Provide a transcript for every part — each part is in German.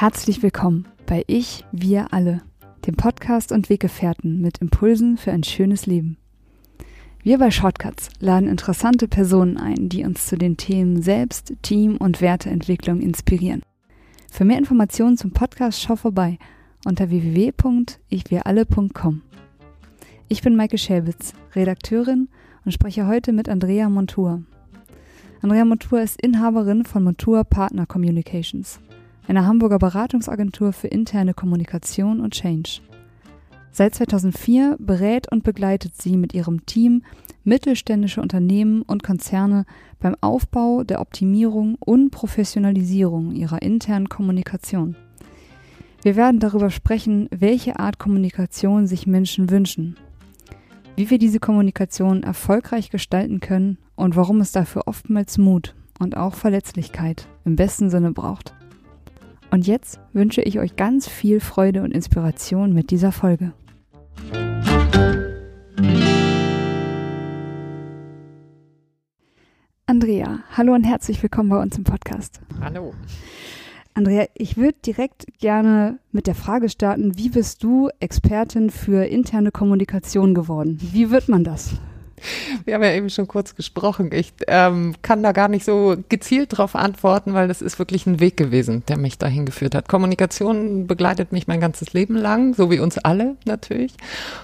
Herzlich willkommen bei Ich, wir alle, dem Podcast und Weggefährten mit Impulsen für ein schönes Leben. Wir bei Shortcuts laden interessante Personen ein, die uns zu den Themen Selbst-, Team- und Werteentwicklung inspirieren. Für mehr Informationen zum Podcast schau vorbei unter www.ichwiralle.com. Ich bin Maike Schäbitz, Redakteurin und spreche heute mit Andrea Montour. Andrea Montour ist Inhaberin von Montour Partner Communications, einer Hamburger Beratungsagentur für interne Kommunikation und Change. Seit 2004 berät und begleitet sie mit ihrem Team mittelständische Unternehmen und Konzerne beim Aufbau, der Optimierung und Professionalisierung ihrer internen Kommunikation. Wir werden darüber sprechen, welche Art Kommunikation sich Menschen wünschen, wie wir diese Kommunikation erfolgreich gestalten können und warum es dafür oftmals Mut und auch Verletzlichkeit im besten Sinne braucht. Und jetzt wünsche ich euch ganz viel Freude und Inspiration mit dieser Folge. Andrea, hallo und herzlich willkommen bei uns im Podcast. Hallo. Andrea, ich würde direkt gerne mit der Frage starten, wie bist du Expertin für interne Kommunikation geworden? Wie wird man das? Wir haben ja eben schon kurz gesprochen. Ich ähm, kann da gar nicht so gezielt darauf antworten, weil das ist wirklich ein Weg gewesen, der mich dahin geführt hat. Kommunikation begleitet mich mein ganzes Leben lang, so wie uns alle natürlich.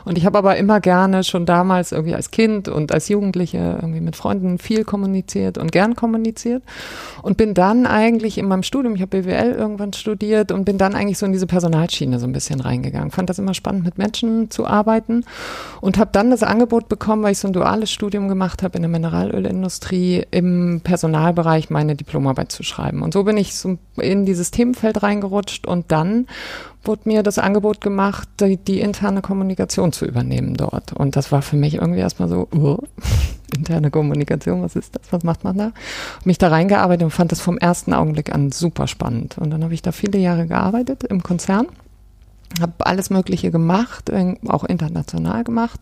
Und ich habe aber immer gerne schon damals irgendwie als Kind und als Jugendliche irgendwie mit Freunden viel kommuniziert und gern kommuniziert und bin dann eigentlich in meinem Studium, ich habe BWL irgendwann studiert und bin dann eigentlich so in diese Personalschiene so ein bisschen reingegangen. Fand das immer spannend, mit Menschen zu arbeiten und habe dann das Angebot bekommen, weil ich so ein duales Studium gemacht habe in der Mineralölindustrie, im Personalbereich meine Diplomarbeit zu schreiben. Und so bin ich so in dieses Themenfeld reingerutscht und dann wurde mir das Angebot gemacht, die, die, interne Kommunikation zu übernehmen dort. Und das war für mich irgendwie erstmal so, uh, interne Kommunikation, was ist das? Was macht man da? Und mich da reingearbeitet und fand das vom ersten Augenblick an super spannend. Und dann habe ich da viele Jahre gearbeitet im Konzern habe alles Mögliche gemacht, auch international gemacht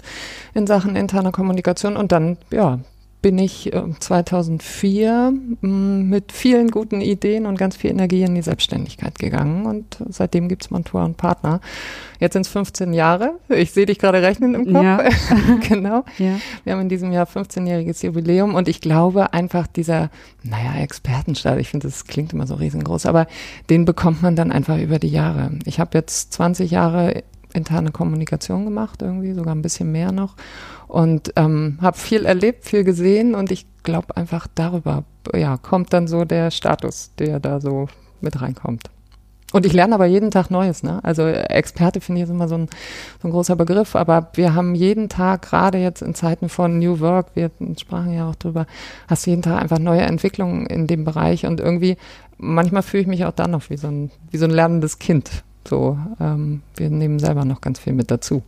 in Sachen interner Kommunikation und dann, ja, bin ich 2004 äh, mit vielen guten Ideen und ganz viel Energie in die Selbstständigkeit gegangen und seitdem gibt es Montour und Partner. Jetzt sind es 15 Jahre. Ich sehe dich gerade rechnen im Kopf. Ja. genau. Ja. Wir haben in diesem Jahr 15-jähriges Jubiläum und ich glaube einfach dieser, naja, Expertenstaat, ich finde, das klingt immer so riesengroß, aber den bekommt man dann einfach über die Jahre. Ich habe jetzt 20 Jahre interne Kommunikation gemacht, irgendwie sogar ein bisschen mehr noch. Und ähm, habe viel erlebt, viel gesehen und ich glaube einfach darüber, ja, kommt dann so der Status, der da so mit reinkommt. Und ich lerne aber jeden Tag Neues, ne? Also Experte finde ich ist immer so ein, so ein großer Begriff, aber wir haben jeden Tag, gerade jetzt in Zeiten von New Work, wir sprachen ja auch drüber, hast jeden Tag einfach neue Entwicklungen in dem Bereich und irgendwie, manchmal fühle ich mich auch dann noch wie so ein, wie so ein lernendes Kind, so, ähm, wir nehmen selber noch ganz viel mit dazu.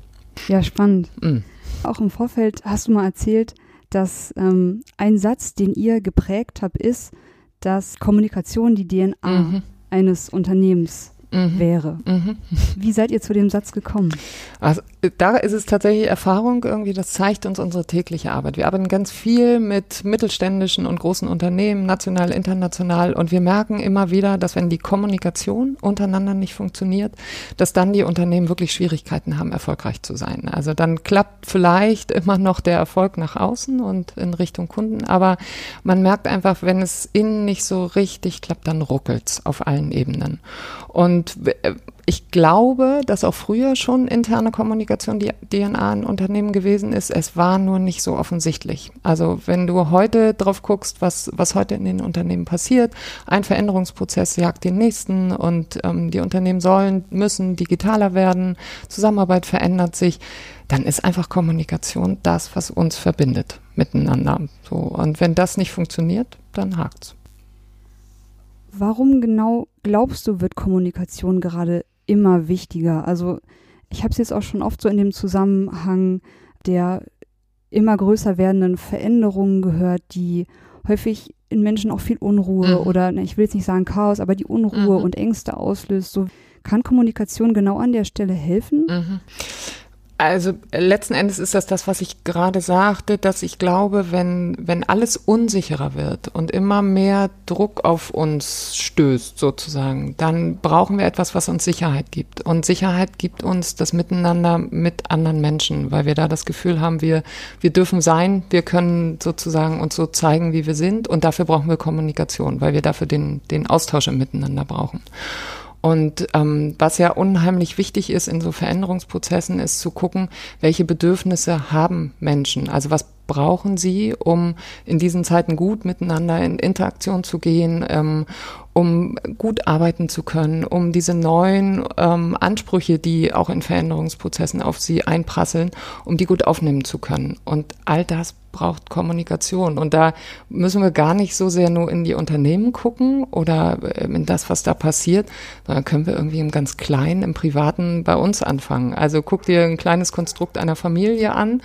Ja, spannend. Mm. Auch im Vorfeld hast du mal erzählt, dass ähm, ein Satz, den ihr geprägt habt, ist, dass Kommunikation die DNA mhm. eines Unternehmens mhm. wäre. Mhm. Wie seid ihr zu dem Satz gekommen? Also da ist es tatsächlich Erfahrung irgendwie, das zeigt uns unsere tägliche Arbeit. Wir arbeiten ganz viel mit mittelständischen und großen Unternehmen, national, international und wir merken immer wieder, dass wenn die Kommunikation untereinander nicht funktioniert, dass dann die Unternehmen wirklich Schwierigkeiten haben, erfolgreich zu sein. Also dann klappt vielleicht immer noch der Erfolg nach außen und in Richtung Kunden, aber man merkt einfach, wenn es innen nicht so richtig klappt, dann ruckelt's auf allen Ebenen. Und ich glaube, dass auch früher schon interne Kommunikation die DNA in Unternehmen gewesen ist. Es war nur nicht so offensichtlich. Also wenn du heute drauf guckst, was, was heute in den Unternehmen passiert, ein Veränderungsprozess jagt den nächsten und ähm, die Unternehmen sollen, müssen digitaler werden, Zusammenarbeit verändert sich, dann ist einfach Kommunikation das, was uns verbindet miteinander. So. Und wenn das nicht funktioniert, dann hakt's. Warum genau glaubst du, wird Kommunikation gerade immer wichtiger? Also ich habe es jetzt auch schon oft so in dem Zusammenhang der immer größer werdenden Veränderungen gehört, die häufig in Menschen auch viel Unruhe mhm. oder, ne, ich will jetzt nicht sagen Chaos, aber die Unruhe mhm. und Ängste auslöst. So kann Kommunikation genau an der Stelle helfen? Mhm. Also letzten Endes ist das das, was ich gerade sagte, dass ich glaube, wenn, wenn alles unsicherer wird und immer mehr Druck auf uns stößt sozusagen, dann brauchen wir etwas, was uns Sicherheit gibt. Und Sicherheit gibt uns das Miteinander mit anderen Menschen, weil wir da das Gefühl haben, wir, wir dürfen sein, wir können sozusagen uns so zeigen, wie wir sind und dafür brauchen wir Kommunikation, weil wir dafür den, den Austausch im Miteinander brauchen. Und ähm, was ja unheimlich wichtig ist in so Veränderungsprozessen, ist zu gucken, welche Bedürfnisse haben Menschen. Also was brauchen sie, um in diesen Zeiten gut miteinander in Interaktion zu gehen, ähm, um gut arbeiten zu können, um diese neuen ähm, Ansprüche, die auch in Veränderungsprozessen auf sie einprasseln, um die gut aufnehmen zu können. Und all das braucht Kommunikation. Und da müssen wir gar nicht so sehr nur in die Unternehmen gucken oder ähm, in das, was da passiert, sondern können wir irgendwie im ganz Kleinen, im Privaten bei uns anfangen. Also guck dir ein kleines Konstrukt einer Familie an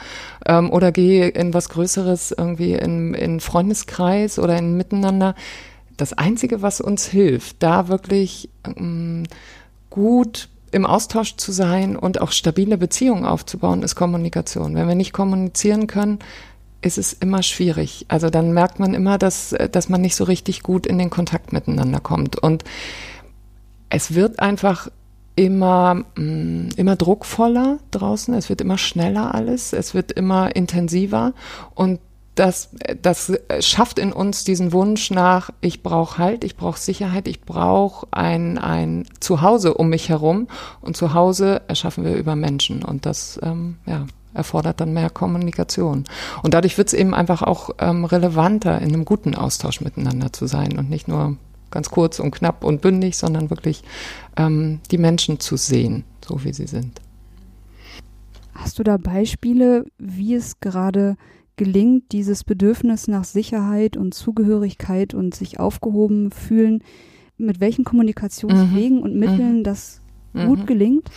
ähm, oder geh in was Größeres irgendwie in, in Freundeskreis oder in Miteinander. Das Einzige, was uns hilft, da wirklich ähm, gut im Austausch zu sein und auch stabile Beziehungen aufzubauen, ist Kommunikation. Wenn wir nicht kommunizieren können, ist es immer schwierig. Also dann merkt man immer, dass, dass man nicht so richtig gut in den Kontakt miteinander kommt. Und es wird einfach immer, mm, immer druckvoller draußen, es wird immer schneller alles, es wird immer intensiver und das, das schafft in uns diesen Wunsch nach, ich brauche Halt, ich brauche Sicherheit, ich brauche ein, ein Zuhause um mich herum. Und Zuhause erschaffen wir über Menschen. Und das ähm, ja, erfordert dann mehr Kommunikation. Und dadurch wird es eben einfach auch ähm, relevanter, in einem guten Austausch miteinander zu sein und nicht nur ganz kurz und knapp und bündig, sondern wirklich ähm, die Menschen zu sehen, so wie sie sind. Hast du da Beispiele, wie es gerade gelingt, dieses Bedürfnis nach Sicherheit und Zugehörigkeit und sich aufgehoben fühlen, mit welchen Kommunikationswegen mhm. und Mitteln mhm. das gut mhm. gelingt?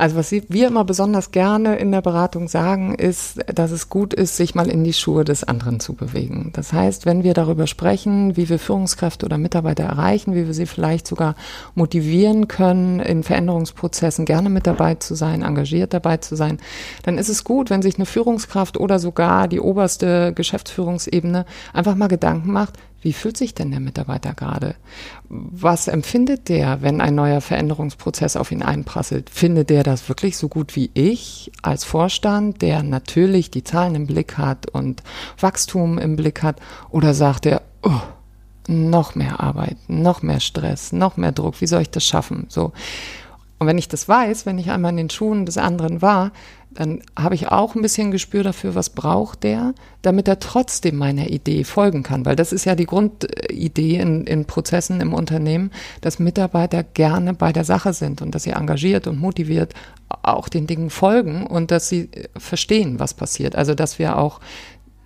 Also was wir immer besonders gerne in der Beratung sagen, ist, dass es gut ist, sich mal in die Schuhe des anderen zu bewegen. Das heißt, wenn wir darüber sprechen, wie wir Führungskräfte oder Mitarbeiter erreichen, wie wir sie vielleicht sogar motivieren können, in Veränderungsprozessen gerne mit dabei zu sein, engagiert dabei zu sein, dann ist es gut, wenn sich eine Führungskraft oder sogar die oberste Geschäftsführungsebene einfach mal Gedanken macht, wie fühlt sich denn der Mitarbeiter gerade? Was empfindet der, wenn ein neuer Veränderungsprozess auf ihn einprasselt? Findet der das wirklich so gut wie ich als Vorstand, der natürlich die Zahlen im Blick hat und Wachstum im Blick hat? Oder sagt er, oh, noch mehr Arbeit, noch mehr Stress, noch mehr Druck, wie soll ich das schaffen? So. Und wenn ich das weiß, wenn ich einmal in den Schuhen des anderen war, dann habe ich auch ein bisschen Gespür dafür, was braucht der, damit er trotzdem meiner Idee folgen kann. Weil das ist ja die Grundidee in, in Prozessen im Unternehmen, dass Mitarbeiter gerne bei der Sache sind und dass sie engagiert und motiviert auch den Dingen folgen und dass sie verstehen, was passiert. Also dass wir auch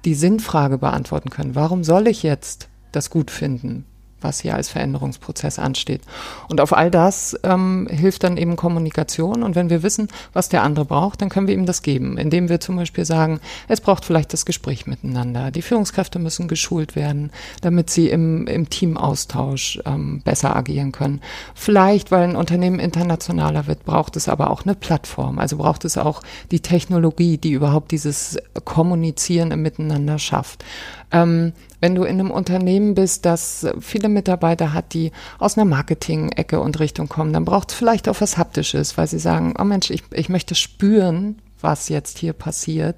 die Sinnfrage beantworten können. Warum soll ich jetzt das gut finden? Was hier als Veränderungsprozess ansteht. Und auf all das ähm, hilft dann eben Kommunikation. Und wenn wir wissen, was der andere braucht, dann können wir ihm das geben, indem wir zum Beispiel sagen, es braucht vielleicht das Gespräch miteinander. Die Führungskräfte müssen geschult werden, damit sie im, im Teamaustausch ähm, besser agieren können. Vielleicht, weil ein Unternehmen internationaler wird, braucht es aber auch eine Plattform. Also braucht es auch die Technologie, die überhaupt dieses Kommunizieren im Miteinander schafft. Ähm, wenn du in einem Unternehmen bist, das viele Mitarbeiter hat, die aus einer Marketing-Ecke und Richtung kommen, dann braucht es vielleicht auch was Haptisches, weil sie sagen, oh Mensch, ich, ich möchte spüren, was jetzt hier passiert.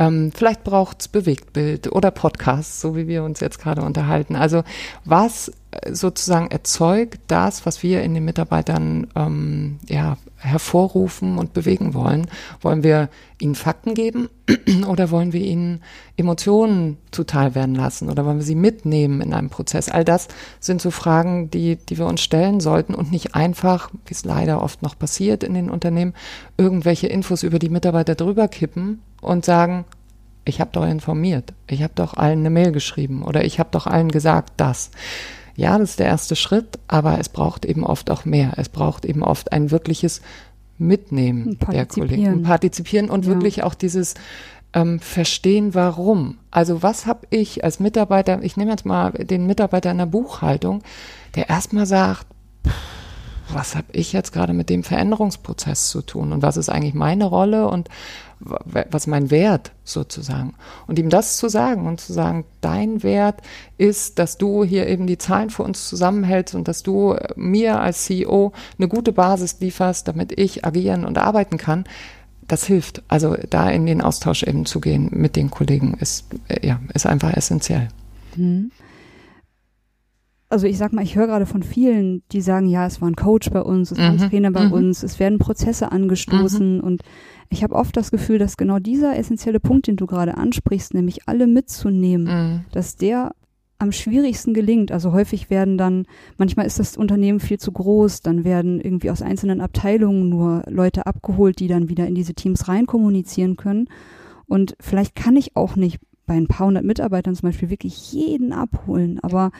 Ähm, vielleicht braucht es Bewegtbild oder Podcasts, so wie wir uns jetzt gerade unterhalten. Also was äh, sozusagen erzeugt das, was wir in den Mitarbeitern ähm, ja, hervorrufen und bewegen wollen? Wollen wir ihnen Fakten geben oder wollen wir ihnen Emotionen zuteil werden lassen oder wollen wir sie mitnehmen in einem Prozess? All das sind so Fragen, die, die wir uns stellen sollten und nicht einfach, wie es leider oft noch passiert in den Unternehmen, irgendwelche Infos über die Mitarbeiter drüber kippen und sagen, ich habe doch informiert, ich habe doch allen eine Mail geschrieben oder ich habe doch allen gesagt, das. Ja, das ist der erste Schritt, aber es braucht eben oft auch mehr. Es braucht eben oft ein wirkliches Mitnehmen der Kollegen, partizipieren und ja. wirklich auch dieses ähm, Verstehen, warum. Also was habe ich als Mitarbeiter, ich nehme jetzt mal den Mitarbeiter in der Buchhaltung, der erstmal sagt, was habe ich jetzt gerade mit dem Veränderungsprozess zu tun und was ist eigentlich meine Rolle und was mein Wert sozusagen. Und ihm das zu sagen und zu sagen, dein Wert ist, dass du hier eben die Zahlen für uns zusammenhältst und dass du äh, mir als CEO eine gute Basis lieferst, damit ich agieren und arbeiten kann. Das hilft. Also da in den Austausch eben zu gehen mit den Kollegen ist, äh, ja, ist einfach essentiell. Mhm also ich sag mal, ich höre gerade von vielen, die sagen, ja, es war ein Coach bei uns, es war ein mhm. Trainer bei mhm. uns, es werden Prozesse angestoßen mhm. und ich habe oft das Gefühl, dass genau dieser essentielle Punkt, den du gerade ansprichst, nämlich alle mitzunehmen, mhm. dass der am schwierigsten gelingt. Also häufig werden dann, manchmal ist das Unternehmen viel zu groß, dann werden irgendwie aus einzelnen Abteilungen nur Leute abgeholt, die dann wieder in diese Teams rein kommunizieren können. Und vielleicht kann ich auch nicht bei ein paar hundert Mitarbeitern zum Beispiel wirklich jeden abholen, aber.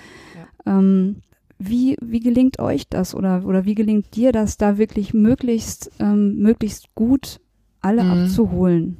Ähm, wie, wie gelingt euch das oder, oder wie gelingt dir das, da wirklich möglichst, ähm, möglichst gut alle mhm. abzuholen?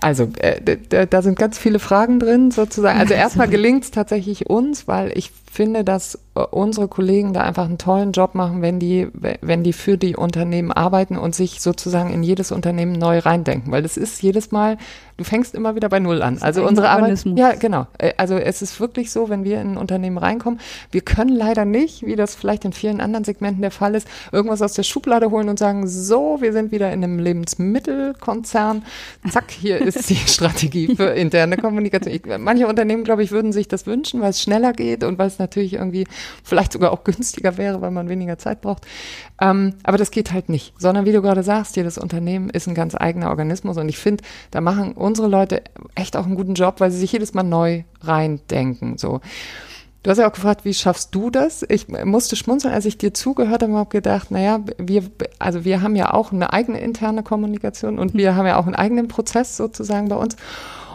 Also, äh, da sind ganz viele Fragen drin sozusagen. Also erstmal gelingt es tatsächlich uns, weil ich finde, dass unsere Kollegen da einfach einen tollen Job machen, wenn die, wenn die für die Unternehmen arbeiten und sich sozusagen in jedes Unternehmen neu reindenken. Weil das ist jedes Mal, du fängst immer wieder bei Null an. Also unsere Arbeit. Ja, genau. Äh, also es ist wirklich so, wenn wir in ein Unternehmen reinkommen, wir können leider nicht, wie das vielleicht in vielen anderen Segmenten der Fall ist, irgendwas aus der Schublade holen und sagen, so, wir sind wieder in einem Lebensmittelkonzern. Zack, hier ist die Strategie für interne Kommunikation. Ich, manche Unternehmen, glaube ich, würden sich das wünschen, weil es schneller geht und weil es natürlich irgendwie vielleicht sogar auch günstiger wäre, weil man weniger Zeit braucht. Ähm, aber das geht halt nicht, sondern wie du gerade sagst, jedes Unternehmen ist ein ganz eigener Organismus und ich finde, da machen unsere Leute echt auch einen guten Job, weil sie sich jedes Mal neu reindenken. So. Du hast ja auch gefragt, wie schaffst du das? Ich musste schmunzeln, als ich dir zugehört habe, habe gedacht, naja, wir, also wir haben ja auch eine eigene interne Kommunikation und wir haben ja auch einen eigenen Prozess sozusagen bei uns.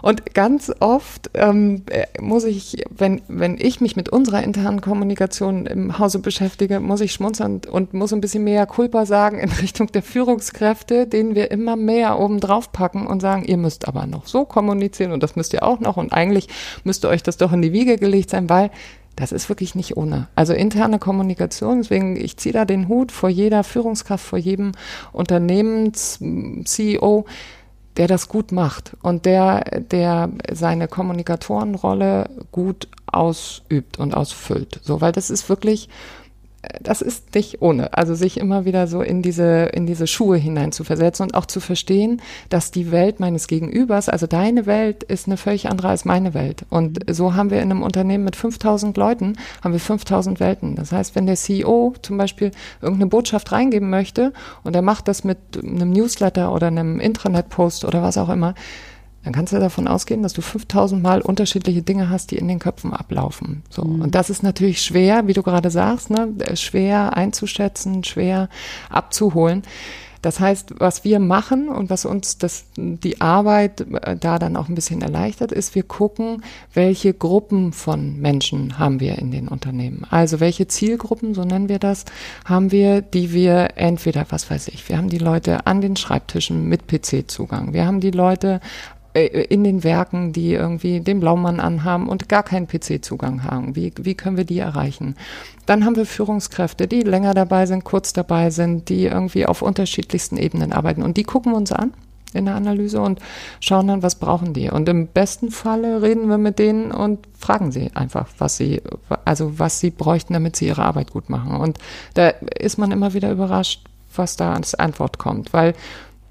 Und ganz oft ähm, äh, muss ich, wenn, wenn ich mich mit unserer internen Kommunikation im Hause beschäftige, muss ich schmunzeln und muss ein bisschen mehr Culpa sagen in Richtung der Führungskräfte, denen wir immer mehr oben drauf packen und sagen, ihr müsst aber noch so kommunizieren und das müsst ihr auch noch und eigentlich müsste euch das doch in die Wiege gelegt sein, weil das ist wirklich nicht ohne. Also interne Kommunikation, deswegen, ich ziehe da den Hut vor jeder Führungskraft, vor jedem Unternehmens-CEO, der das gut macht und der, der seine Kommunikatorenrolle gut ausübt und ausfüllt. So, weil das ist wirklich, das ist nicht ohne. Also sich immer wieder so in diese, in diese Schuhe hinein zu versetzen und auch zu verstehen, dass die Welt meines Gegenübers, also deine Welt ist eine völlig andere als meine Welt. Und mhm. so haben wir in einem Unternehmen mit 5000 Leuten, haben wir 5000 Welten. Das heißt, wenn der CEO zum Beispiel irgendeine Botschaft reingeben möchte und er macht das mit einem Newsletter oder einem Intranet-Post oder was auch immer, dann kannst du davon ausgehen, dass du 5000 Mal unterschiedliche Dinge hast, die in den Köpfen ablaufen. So. Mhm. Und das ist natürlich schwer, wie du gerade sagst, ne? schwer einzuschätzen, schwer abzuholen. Das heißt, was wir machen und was uns das, die Arbeit äh, da dann auch ein bisschen erleichtert, ist, wir gucken, welche Gruppen von Menschen haben wir in den Unternehmen. Also welche Zielgruppen, so nennen wir das, haben wir, die wir entweder, was weiß ich, wir haben die Leute an den Schreibtischen mit PC-Zugang, wir haben die Leute äh, in den Werken, die irgendwie den Blaumann anhaben und gar keinen PC-Zugang haben. Wie, wie können wir die erreichen? Dann haben wir Führungskräfte, die länger dabei sind, kurz dabei sind, die irgendwie auf unterschiedlichsten Ebenen arbeiten. Und die gucken wir uns an in der Analyse und schauen dann, was brauchen die. Und im besten Falle reden wir mit denen und fragen sie einfach, was sie, also was sie bräuchten, damit sie ihre Arbeit gut machen. Und da ist man immer wieder überrascht, was da als Antwort kommt, weil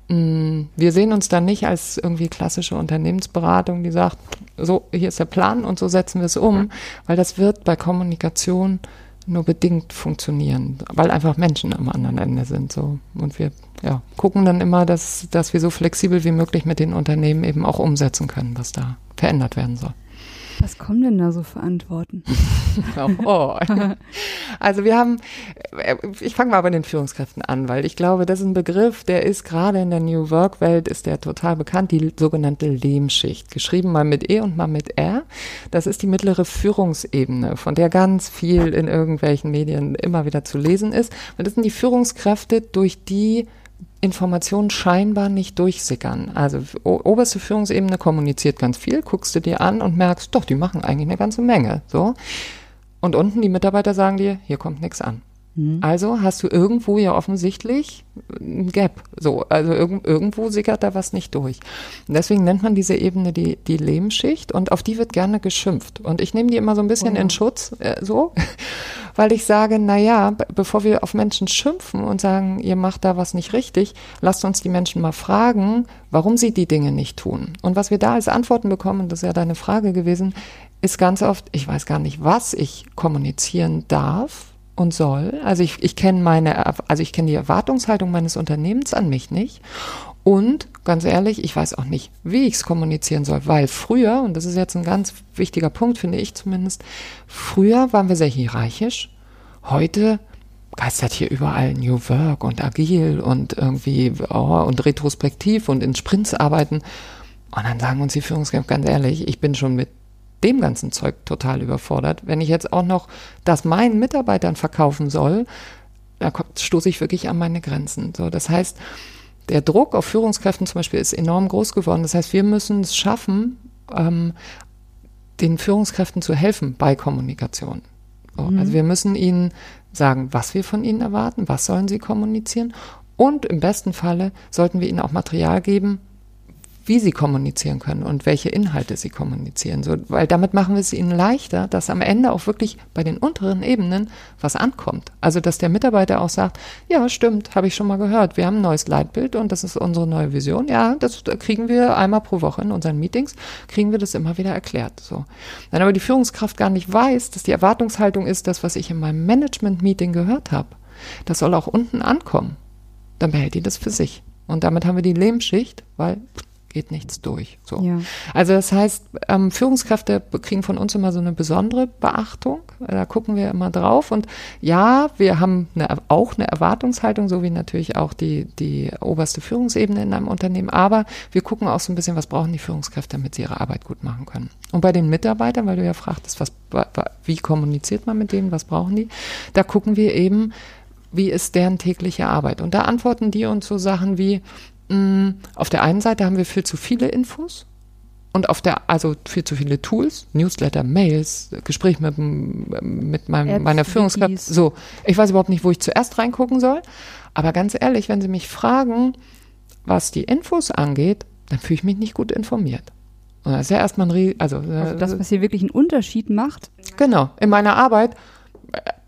wir sehen uns dann nicht als irgendwie klassische Unternehmensberatung, die sagt, so, hier ist der Plan und so setzen wir es um, weil das wird bei Kommunikation nur bedingt funktionieren, weil einfach Menschen am anderen Ende sind, so. Und wir, ja, gucken dann immer, dass, dass wir so flexibel wie möglich mit den Unternehmen eben auch umsetzen können, was da verändert werden soll. Was kommen denn da so für Antworten? oh. Also wir haben, äh, ich fange mal bei den Führungskräften an, weil ich glaube, das ist ein Begriff, der ist gerade in der New Work Welt, ist der total bekannt, die sogenannte Lehmschicht. Geschrieben mal mit E und mal mit R. Das ist die mittlere Führungsebene, von der ganz viel in irgendwelchen Medien immer wieder zu lesen ist. Und das sind die Führungskräfte, durch die Informationen scheinbar nicht durchsickern. Also oberste Führungsebene kommuniziert ganz viel, guckst du dir an und merkst, doch, die machen eigentlich eine ganze Menge. So. Und unten die Mitarbeiter sagen dir, hier kommt nichts an. Mhm. Also hast du irgendwo ja offensichtlich ein Gap. So, also irg irgendwo sickert da was nicht durch. Und deswegen nennt man diese Ebene die, die Lehmschicht und auf die wird gerne geschimpft. Und ich nehme die immer so ein bisschen oh. in Schutz, äh, so, weil ich sage, na ja, bevor wir auf Menschen schimpfen und sagen, ihr macht da was nicht richtig, lasst uns die Menschen mal fragen, warum sie die Dinge nicht tun. Und was wir da als Antworten bekommen, das ist ja deine Frage gewesen, ist ganz oft, ich weiß gar nicht, was ich kommunizieren darf und soll. Also ich, ich kenne meine, also ich kenne die Erwartungshaltung meines Unternehmens an mich nicht. Und ganz ehrlich, ich weiß auch nicht, wie ich es kommunizieren soll, weil früher, und das ist jetzt ein ganz wichtiger Punkt, finde ich zumindest, früher waren wir sehr hierarchisch. Heute geistert hier überall New Work und agil und irgendwie oh, und retrospektiv und in Sprints arbeiten. Und dann sagen uns die Führungskräfte ganz ehrlich, ich bin schon mit dem ganzen Zeug total überfordert. Wenn ich jetzt auch noch das meinen Mitarbeitern verkaufen soll, da stoße ich wirklich an meine Grenzen. So, das heißt, der Druck auf Führungskräften zum Beispiel ist enorm groß geworden. Das heißt, wir müssen es schaffen, ähm, den Führungskräften zu helfen bei Kommunikation. So, mhm. Also wir müssen ihnen sagen, was wir von ihnen erwarten, was sollen sie kommunizieren und im besten Falle sollten wir ihnen auch Material geben, wie sie kommunizieren können und welche Inhalte sie kommunizieren. So, weil damit machen wir es ihnen leichter, dass am Ende auch wirklich bei den unteren Ebenen was ankommt. Also dass der Mitarbeiter auch sagt, ja, stimmt, habe ich schon mal gehört. Wir haben ein neues Leitbild und das ist unsere neue Vision. Ja, das kriegen wir einmal pro Woche in unseren Meetings, kriegen wir das immer wieder erklärt. So. Wenn aber die Führungskraft gar nicht weiß, dass die Erwartungshaltung ist, das, was ich in meinem Management-Meeting gehört habe, das soll auch unten ankommen, dann behält die das für sich. Und damit haben wir die Lehmschicht, weil geht nichts durch. So. Ja. Also das heißt, ähm, Führungskräfte kriegen von uns immer so eine besondere Beachtung. Da gucken wir immer drauf. Und ja, wir haben eine, auch eine Erwartungshaltung, so wie natürlich auch die, die oberste Führungsebene in einem Unternehmen. Aber wir gucken auch so ein bisschen, was brauchen die Führungskräfte, damit sie ihre Arbeit gut machen können. Und bei den Mitarbeitern, weil du ja fragtest, was, wie kommuniziert man mit denen, was brauchen die, da gucken wir eben, wie ist deren tägliche Arbeit? Und da antworten die uns so Sachen wie, Mm, auf der einen Seite haben wir viel zu viele Infos und auf der, also viel zu viele Tools, Newsletter, Mails, Gespräch mit, mit meinem, Apps, meiner Führungskraft. So, ich weiß überhaupt nicht, wo ich zuerst reingucken soll. Aber ganz ehrlich, wenn Sie mich fragen, was die Infos angeht, dann fühle ich mich nicht gut informiert. Und das ist ja erstmal ein, also, also das, was hier wirklich einen Unterschied macht. Genau, in meiner Arbeit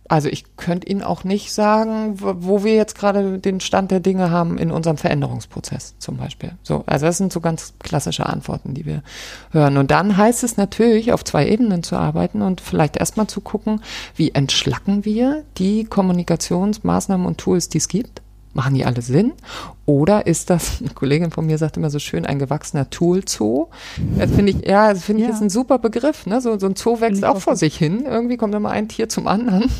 also ich könnte Ihnen auch nicht sagen, wo wir jetzt gerade den Stand der Dinge haben in unserem Veränderungsprozess zum Beispiel. So, also das sind so ganz klassische Antworten, die wir hören. Und dann heißt es natürlich, auf zwei Ebenen zu arbeiten und vielleicht erstmal zu gucken, wie entschlacken wir die Kommunikationsmaßnahmen und Tools, die es gibt Machen die alle Sinn? Oder ist das, eine Kollegin von mir sagt immer so schön, ein gewachsener Tool-Zoo? Das finde ich, ja, das finde ich ja. ist ein super Begriff, ne? So, so ein Zoo wächst auch vor sich hin. Irgendwie kommt immer ein Tier zum anderen.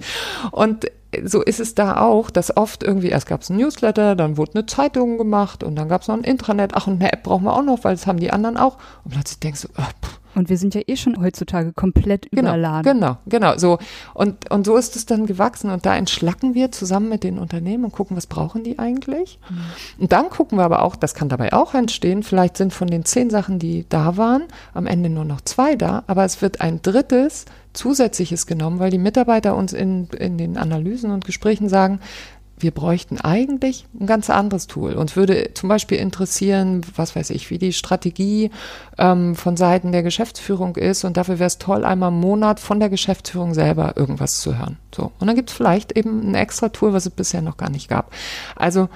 Und so ist es da auch, dass oft irgendwie, erst gab es ein Newsletter, dann wurde eine Zeitung gemacht und dann gab es noch ein Intranet, ach und eine App brauchen wir auch noch, weil das haben die anderen auch. Und plötzlich denkst du, oh, pff, und wir sind ja eh schon heutzutage komplett genau, überladen. Genau, genau, so. Und, und so ist es dann gewachsen. Und da entschlacken wir zusammen mit den Unternehmen und gucken, was brauchen die eigentlich. Mhm. Und dann gucken wir aber auch, das kann dabei auch entstehen, vielleicht sind von den zehn Sachen, die da waren, am Ende nur noch zwei da, aber es wird ein drittes zusätzliches genommen, weil die Mitarbeiter uns in, in den Analysen und Gesprächen sagen, wir bräuchten eigentlich ein ganz anderes Tool. Uns würde zum Beispiel interessieren, was weiß ich, wie die Strategie ähm, von Seiten der Geschäftsführung ist. Und dafür wäre es toll, einmal im Monat von der Geschäftsführung selber irgendwas zu hören. So. Und dann gibt es vielleicht eben ein extra Tool, was es bisher noch gar nicht gab. Also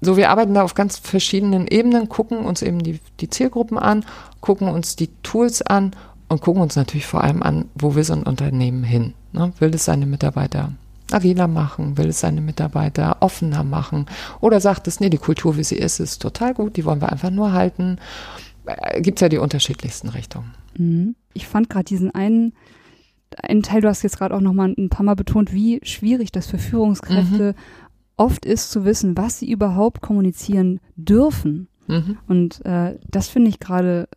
so, wir arbeiten da auf ganz verschiedenen Ebenen, gucken uns eben die, die Zielgruppen an, gucken uns die Tools an und gucken uns natürlich vor allem an, wo will so ein Unternehmen hin? Ne? Will es seine Mitarbeiter agiler machen, will es seine Mitarbeiter offener machen oder sagt es, nee, die Kultur, wie sie ist, ist total gut, die wollen wir einfach nur halten. Äh, Gibt es ja die unterschiedlichsten Richtungen. Mhm. Ich fand gerade diesen einen, einen Teil, du hast jetzt gerade auch noch mal ein paar Mal betont, wie schwierig das für Führungskräfte mhm. oft ist zu wissen, was sie überhaupt kommunizieren dürfen. Mhm. Und äh, das finde ich gerade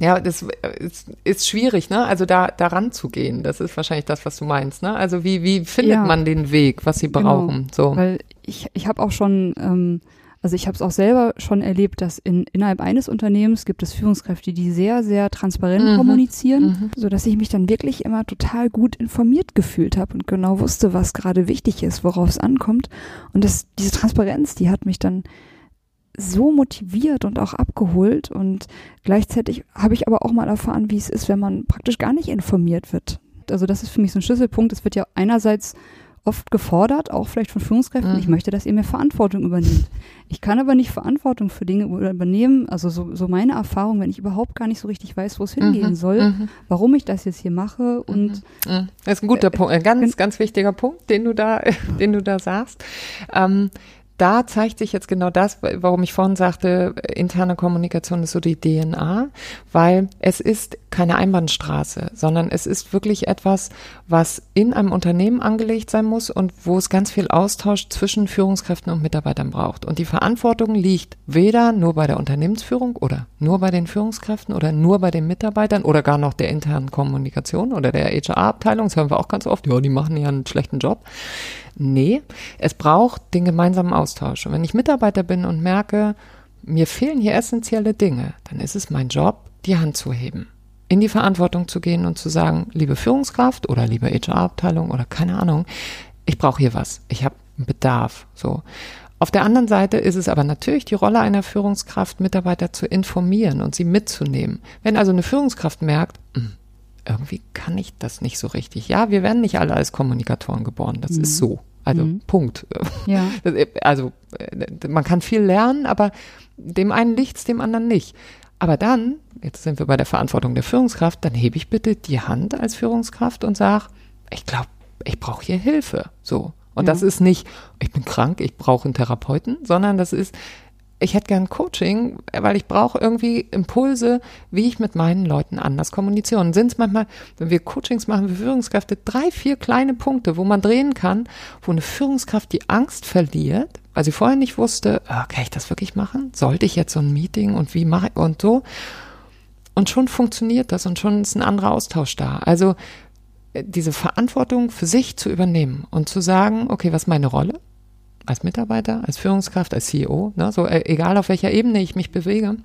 ja, das ist, ist, schwierig, ne? Also da daran zu gehen, das ist wahrscheinlich das, was du meinst, ne? Also wie wie findet ja, man den Weg, was sie genau. brauchen? So, weil ich ich habe auch schon ähm, also ich habe es auch selber schon erlebt, dass in, innerhalb eines Unternehmens gibt es Führungskräfte, die sehr, sehr transparent mhm. kommunizieren, mhm. so dass ich mich dann wirklich immer total gut informiert gefühlt habe und genau wusste, was gerade wichtig ist, worauf es ankommt. Und das, diese Transparenz, die hat mich dann so motiviert und auch abgeholt und gleichzeitig habe ich aber auch mal erfahren, wie es ist, wenn man praktisch gar nicht informiert wird. Also das ist für mich so ein Schlüsselpunkt. Es wird ja einerseits oft gefordert, auch vielleicht von Führungskräften, mhm. ich möchte, dass ihr mir Verantwortung übernimmt. Ich kann aber nicht Verantwortung für Dinge übernehmen, also so, so meine Erfahrung, wenn ich überhaupt gar nicht so richtig weiß, wo es hingehen mhm. soll, mhm. warum ich das jetzt hier mache und mhm. Mhm. Das ist ein guter äh, Punkt, ein ganz, ganz wichtiger Punkt, den du da, den du da sagst. Ähm, da zeigt sich jetzt genau das, warum ich vorhin sagte, interne Kommunikation ist so die DNA, weil es ist keine Einbahnstraße, sondern es ist wirklich etwas, was in einem Unternehmen angelegt sein muss und wo es ganz viel Austausch zwischen Führungskräften und Mitarbeitern braucht. Und die Verantwortung liegt weder nur bei der Unternehmensführung oder nur bei den Führungskräften oder nur bei den Mitarbeitern oder gar noch der internen Kommunikation oder der HR-Abteilung. Das hören wir auch ganz oft. Ja, die machen ja einen schlechten Job. Nee, es braucht den gemeinsamen Austausch. Und wenn ich Mitarbeiter bin und merke, mir fehlen hier essentielle Dinge, dann ist es mein Job, die Hand zu heben, in die Verantwortung zu gehen und zu sagen, liebe Führungskraft oder liebe HR-Abteilung oder keine Ahnung, ich brauche hier was, ich habe einen Bedarf, so. Auf der anderen Seite ist es aber natürlich die Rolle einer Führungskraft, Mitarbeiter zu informieren und sie mitzunehmen. Wenn also eine Führungskraft merkt, hm, irgendwie kann ich das nicht so richtig. Ja, wir werden nicht alle als Kommunikatoren geboren. Das mhm. ist so. Also mhm. Punkt. Ja. Also man kann viel lernen, aber dem einen liegt's, dem anderen nicht. Aber dann, jetzt sind wir bei der Verantwortung der Führungskraft, dann hebe ich bitte die Hand als Führungskraft und sage, ich glaube, ich brauche hier Hilfe. So. Und ja. das ist nicht, ich bin krank, ich brauche einen Therapeuten, sondern das ist, ich hätte gern Coaching, weil ich brauche irgendwie Impulse, wie ich mit meinen Leuten anders kommuniziere. Und sind es manchmal, wenn wir Coachings machen für Führungskräfte, drei, vier kleine Punkte, wo man drehen kann, wo eine Führungskraft die Angst verliert, weil sie vorher nicht wusste, oh, kann ich das wirklich machen? Sollte ich jetzt so ein Meeting und wie mache ich und so? Und schon funktioniert das und schon ist ein anderer Austausch da. Also äh, diese Verantwortung für sich zu übernehmen und zu sagen, okay, was ist meine Rolle? als Mitarbeiter, als Führungskraft, als CEO, ne, so äh, egal auf welcher Ebene ich mich bewege.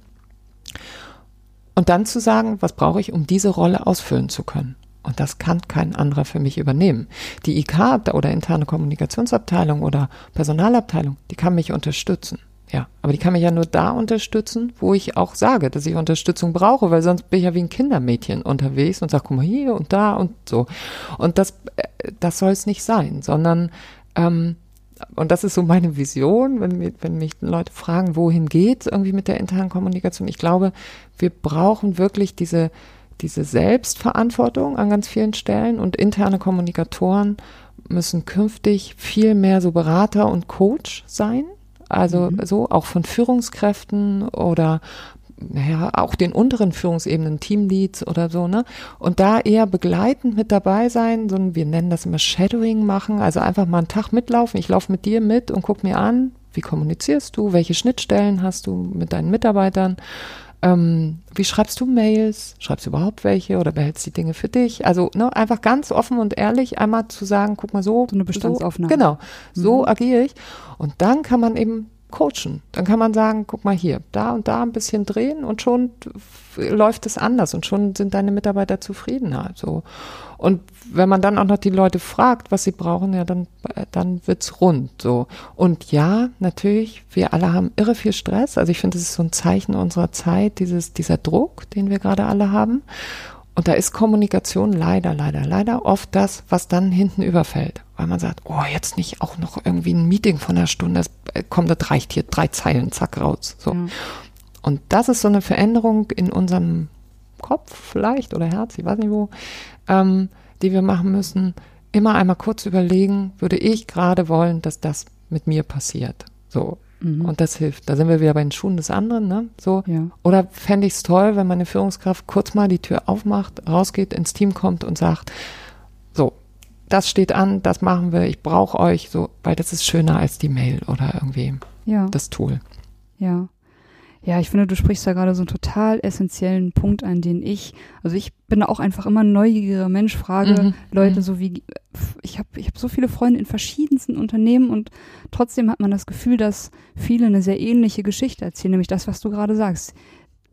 Und dann zu sagen, was brauche ich, um diese Rolle ausfüllen zu können. Und das kann kein anderer für mich übernehmen. Die IK oder interne Kommunikationsabteilung oder Personalabteilung, die kann mich unterstützen. Ja, aber die kann mich ja nur da unterstützen, wo ich auch sage, dass ich Unterstützung brauche, weil sonst bin ich ja wie ein Kindermädchen unterwegs und sage, guck mal hier und da und so. Und das, äh, das soll es nicht sein, sondern ähm, und das ist so meine Vision, wenn, wenn mich Leute fragen, wohin geht irgendwie mit der internen Kommunikation. Ich glaube, wir brauchen wirklich diese, diese Selbstverantwortung an ganz vielen Stellen und interne Kommunikatoren müssen künftig viel mehr so Berater und Coach sein. Also mhm. so auch von Führungskräften oder naja, auch den unteren Führungsebenen, Teamleads oder so, ne? Und da eher begleitend mit dabei sein, so ein, wir nennen das immer Shadowing machen, also einfach mal einen Tag mitlaufen. Ich laufe mit dir mit und guck mir an, wie kommunizierst du, welche Schnittstellen hast du mit deinen Mitarbeitern, ähm, wie schreibst du Mails, schreibst du überhaupt welche oder behältst die Dinge für dich? Also ne, einfach ganz offen und ehrlich einmal zu sagen, guck mal so. So eine Bestandsaufnahme. So, genau, so mhm. agiere ich. Und dann kann man eben coachen. Dann kann man sagen, guck mal hier, da und da ein bisschen drehen und schon läuft es anders und schon sind deine Mitarbeiter zufriedener. So. Und wenn man dann auch noch die Leute fragt, was sie brauchen, ja, dann, dann wird's rund. So. Und ja, natürlich, wir alle haben irre viel Stress. Also ich finde, das ist so ein Zeichen unserer Zeit, dieses, dieser Druck, den wir gerade alle haben. Und da ist Kommunikation leider, leider, leider oft das, was dann hinten überfällt. Weil man sagt, oh, jetzt nicht auch noch irgendwie ein Meeting von einer Stunde, das, äh, komm, das reicht hier, drei Zeilen, zack, raus. So. Ja. Und das ist so eine Veränderung in unserem Kopf vielleicht oder Herz, ich weiß nicht wo, ähm, die wir machen müssen. Immer einmal kurz überlegen, würde ich gerade wollen, dass das mit mir passiert. So, Mhm. Und das hilft. Da sind wir wieder bei den Schuhen des anderen, ne? So. Ja. Oder fände ich es toll, wenn meine Führungskraft kurz mal die Tür aufmacht, rausgeht, ins Team kommt und sagt, so, das steht an, das machen wir, ich brauche euch, so, weil das ist schöner als die Mail oder irgendwie ja. das Tool. Ja. Ja, ich finde, du sprichst da gerade so einen total essentiellen Punkt an, den ich, also ich bin auch einfach immer ein neugieriger Mensch, frage mhm. Leute mhm. so wie, ich habe ich hab so viele Freunde in verschiedensten Unternehmen und trotzdem hat man das Gefühl, dass viele eine sehr ähnliche Geschichte erzählen, nämlich das, was du gerade sagst.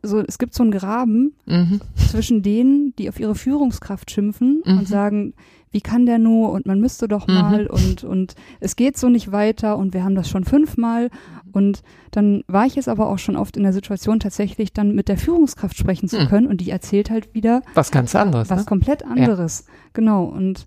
So, es gibt so einen Graben mhm. zwischen denen, die auf ihre Führungskraft schimpfen und mhm. sagen, wie kann der nur und man müsste doch mhm. mal mhm. und, und es geht so nicht weiter und wir haben das schon fünfmal. Und dann war ich jetzt aber auch schon oft in der Situation, tatsächlich dann mit der Führungskraft sprechen zu mhm. können und die erzählt halt wieder was ganz anderes. Was ne? komplett anderes. Ja. Genau. Und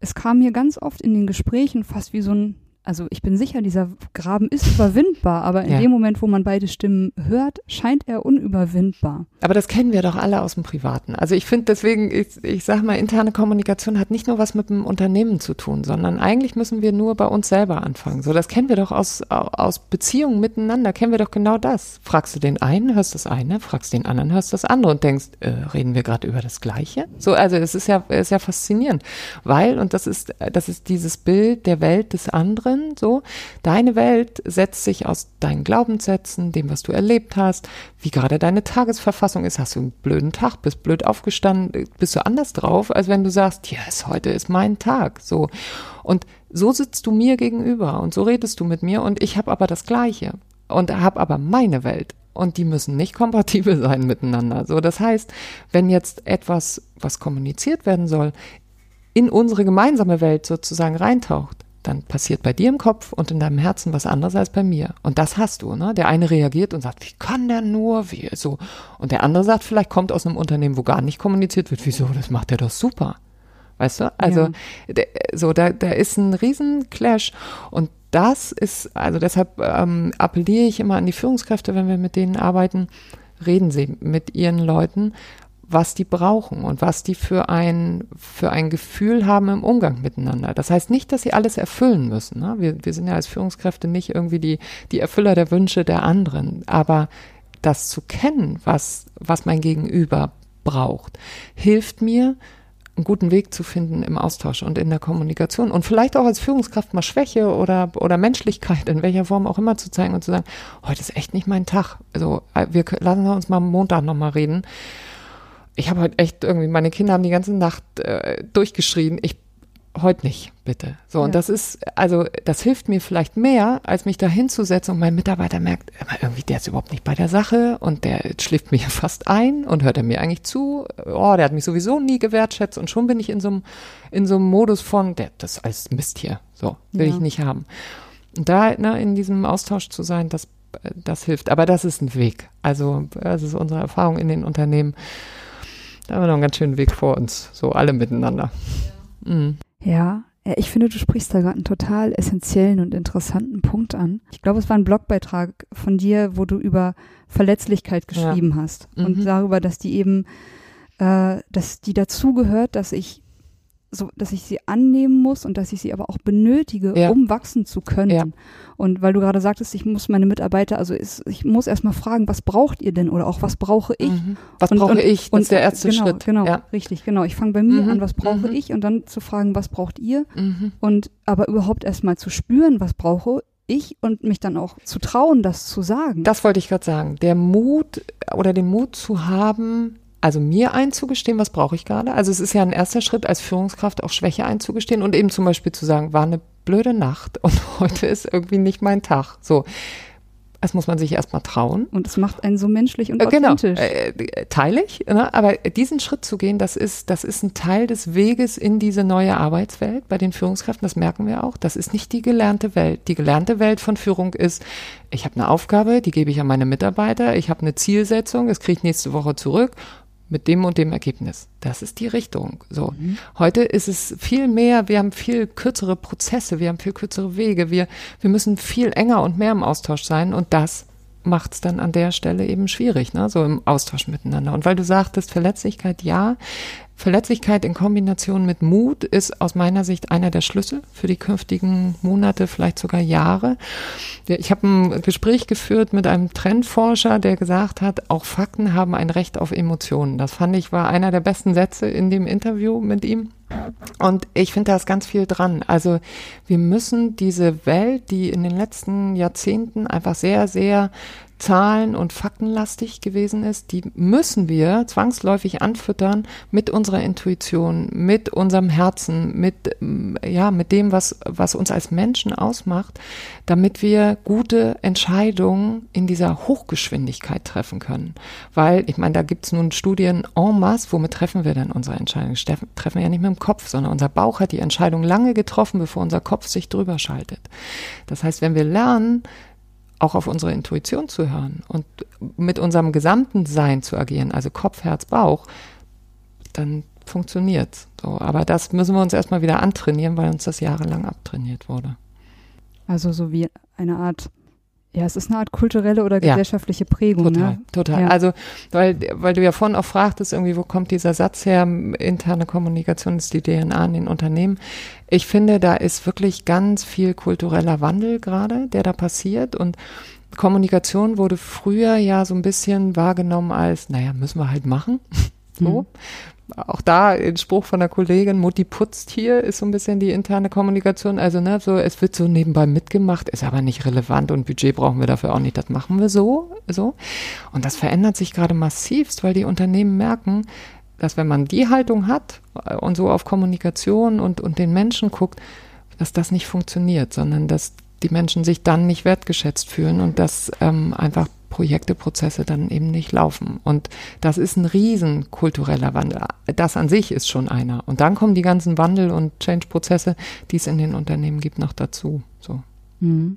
es kam mir ganz oft in den Gesprächen fast wie so ein also ich bin sicher, dieser Graben ist überwindbar, aber in ja. dem Moment, wo man beide Stimmen hört, scheint er unüberwindbar. Aber das kennen wir doch alle aus dem Privaten. Also ich finde deswegen, ich, ich sage mal, interne Kommunikation hat nicht nur was mit dem Unternehmen zu tun, sondern eigentlich müssen wir nur bei uns selber anfangen. So, das kennen wir doch aus, aus Beziehungen miteinander, kennen wir doch genau das. Fragst du den einen, hörst das eine, fragst den anderen, hörst das andere und denkst, äh, reden wir gerade über das Gleiche? So, also es ist ja, ist ja faszinierend, weil, und das ist, das ist dieses Bild der Welt des anderen, anderen, so. Deine Welt setzt sich aus deinen Glaubenssätzen, dem, was du erlebt hast, wie gerade deine Tagesverfassung ist. Hast du einen blöden Tag, bist blöd aufgestanden, bist du anders drauf, als wenn du sagst, yes, heute ist mein Tag, so. Und so sitzt du mir gegenüber und so redest du mit mir und ich habe aber das Gleiche und habe aber meine Welt und die müssen nicht kompatibel sein miteinander. So, das heißt, wenn jetzt etwas, was kommuniziert werden soll, in unsere gemeinsame Welt sozusagen reintaucht, dann passiert bei dir im Kopf und in deinem Herzen was anderes als bei mir. Und das hast du, ne? Der eine reagiert und sagt, wie kann der nur, wie so. Und der andere sagt, vielleicht kommt aus einem Unternehmen, wo gar nicht kommuniziert wird. Wieso? Das macht er doch super. Weißt du? Also, ja. so, da, da ist ein riesen Clash. Und das ist, also deshalb ähm, appelliere ich immer an die Führungskräfte, wenn wir mit denen arbeiten, reden Sie mit Ihren Leuten was die brauchen und was die für ein, für ein Gefühl haben im Umgang miteinander. Das heißt nicht, dass sie alles erfüllen müssen. Ne? Wir, wir sind ja als Führungskräfte nicht irgendwie die, die Erfüller der Wünsche der anderen. Aber das zu kennen, was, was mein Gegenüber braucht, hilft mir, einen guten Weg zu finden im Austausch und in der Kommunikation und vielleicht auch als Führungskraft mal Schwäche oder, oder Menschlichkeit in welcher Form auch immer zu zeigen und zu sagen, heute ist echt nicht mein Tag. Also wir lassen uns mal am Montag nochmal reden ich habe heute echt irgendwie, meine Kinder haben die ganze Nacht äh, durchgeschrien, ich heute nicht, bitte. So, ja. und das ist, also das hilft mir vielleicht mehr, als mich da hinzusetzen und mein Mitarbeiter merkt, irgendwie, der ist überhaupt nicht bei der Sache und der schläft mir fast ein und hört er mir eigentlich zu. Oh, der hat mich sowieso nie gewertschätzt und schon bin ich in so einem, in so einem Modus von, der, das ist alles Mist hier. So, will ja. ich nicht haben. Und da, ne, in diesem Austausch zu sein, das, das hilft. Aber das ist ein Weg. Also, das ist unsere Erfahrung in den Unternehmen da haben wir noch einen ganz schönen Weg vor uns, so alle miteinander. Mhm. Ja, ich finde, du sprichst da gerade einen total essentiellen und interessanten Punkt an. Ich glaube, es war ein Blogbeitrag von dir, wo du über Verletzlichkeit geschrieben ja. hast und mhm. darüber, dass die eben, äh, dass die dazugehört, dass ich so, dass ich sie annehmen muss und dass ich sie aber auch benötige, ja. um wachsen zu können. Ja. Und weil du gerade sagtest, ich muss meine Mitarbeiter, also ist, ich muss erstmal fragen, was braucht ihr denn oder auch was brauche ich? Mhm. Was und, brauche und, ich? Das und, ist der erste genau, Schritt. Genau, ja. richtig, genau. Ich fange bei mir mhm. an, was brauche mhm. ich und dann zu fragen, was braucht ihr? Mhm. Und aber überhaupt erstmal zu spüren, was brauche ich und mich dann auch zu trauen, das zu sagen. Das wollte ich gerade sagen. Der Mut oder den Mut zu haben, also mir einzugestehen, was brauche ich gerade. Also es ist ja ein erster Schritt als Führungskraft auch Schwäche einzugestehen und eben zum Beispiel zu sagen, war eine blöde Nacht und heute ist irgendwie nicht mein Tag. So. Das muss man sich erstmal trauen. Und es macht einen so menschlich und äh, genau. authentisch. Genau, äh, teile ich. Ne? Aber diesen Schritt zu gehen, das ist, das ist ein Teil des Weges in diese neue Arbeitswelt bei den Führungskräften. Das merken wir auch. Das ist nicht die gelernte Welt. Die gelernte Welt von Führung ist, ich habe eine Aufgabe, die gebe ich an meine Mitarbeiter. Ich habe eine Zielsetzung, das kriege ich nächste Woche zurück mit dem und dem Ergebnis. Das ist die Richtung. So. Mhm. Heute ist es viel mehr, wir haben viel kürzere Prozesse, wir haben viel kürzere Wege, wir, wir müssen viel enger und mehr im Austausch sein und das macht es dann an der Stelle eben schwierig, ne? so im Austausch miteinander. Und weil du sagtest, Verletzlichkeit, ja, Verletzlichkeit in Kombination mit Mut ist aus meiner Sicht einer der Schlüssel für die künftigen Monate, vielleicht sogar Jahre. Ich habe ein Gespräch geführt mit einem Trendforscher, der gesagt hat, auch Fakten haben ein Recht auf Emotionen. Das fand ich war einer der besten Sätze in dem Interview mit ihm. Und ich finde, da ist ganz viel dran. Also wir müssen diese Welt, die in den letzten Jahrzehnten einfach sehr, sehr zahlen- und faktenlastig gewesen ist, die müssen wir zwangsläufig anfüttern mit unserer Intuition, mit unserem Herzen, mit, mm, ja, mit dem, was, was uns als Menschen ausmacht, damit wir gute Entscheidungen in dieser Hochgeschwindigkeit treffen können. Weil, ich meine, da gibt es nun Studien en masse, womit treffen wir denn unsere Entscheidungen? Treffen wir ja nicht mit dem Kopf, sondern unser Bauch hat die Entscheidung lange getroffen, bevor unser Kopf sich drüber schaltet. Das heißt, wenn wir lernen, auch auf unsere Intuition zu hören und mit unserem gesamten Sein zu agieren, also Kopf, Herz, Bauch, dann funktioniert's. So, aber das müssen wir uns erstmal wieder antrainieren, weil uns das jahrelang abtrainiert wurde. Also so wie eine Art ja, es ist eine Art kulturelle oder gesellschaftliche ja, Prägung. Total, ne? total. Ja. Also, weil, weil du ja vorhin auch fragtest, irgendwie, wo kommt dieser Satz her? Interne Kommunikation ist die DNA in den Unternehmen. Ich finde, da ist wirklich ganz viel kultureller Wandel gerade, der da passiert und Kommunikation wurde früher ja so ein bisschen wahrgenommen als, naja, müssen wir halt machen. So. Mhm auch da ein Spruch von der Kollegin, Mutti putzt hier, ist so ein bisschen die interne Kommunikation. Also, ne, so, es wird so nebenbei mitgemacht, ist aber nicht relevant und Budget brauchen wir dafür auch nicht. Das machen wir so, so. Und das verändert sich gerade massivst, weil die Unternehmen merken, dass wenn man die Haltung hat und so auf Kommunikation und, und den Menschen guckt, dass das nicht funktioniert, sondern dass die Menschen sich dann nicht wertgeschätzt fühlen und dass ähm, einfach Projekte, Prozesse dann eben nicht laufen. Und das ist ein riesen kultureller Wandel. Das an sich ist schon einer. Und dann kommen die ganzen Wandel- und Change-Prozesse, die es in den Unternehmen gibt, noch dazu. So. Mhm.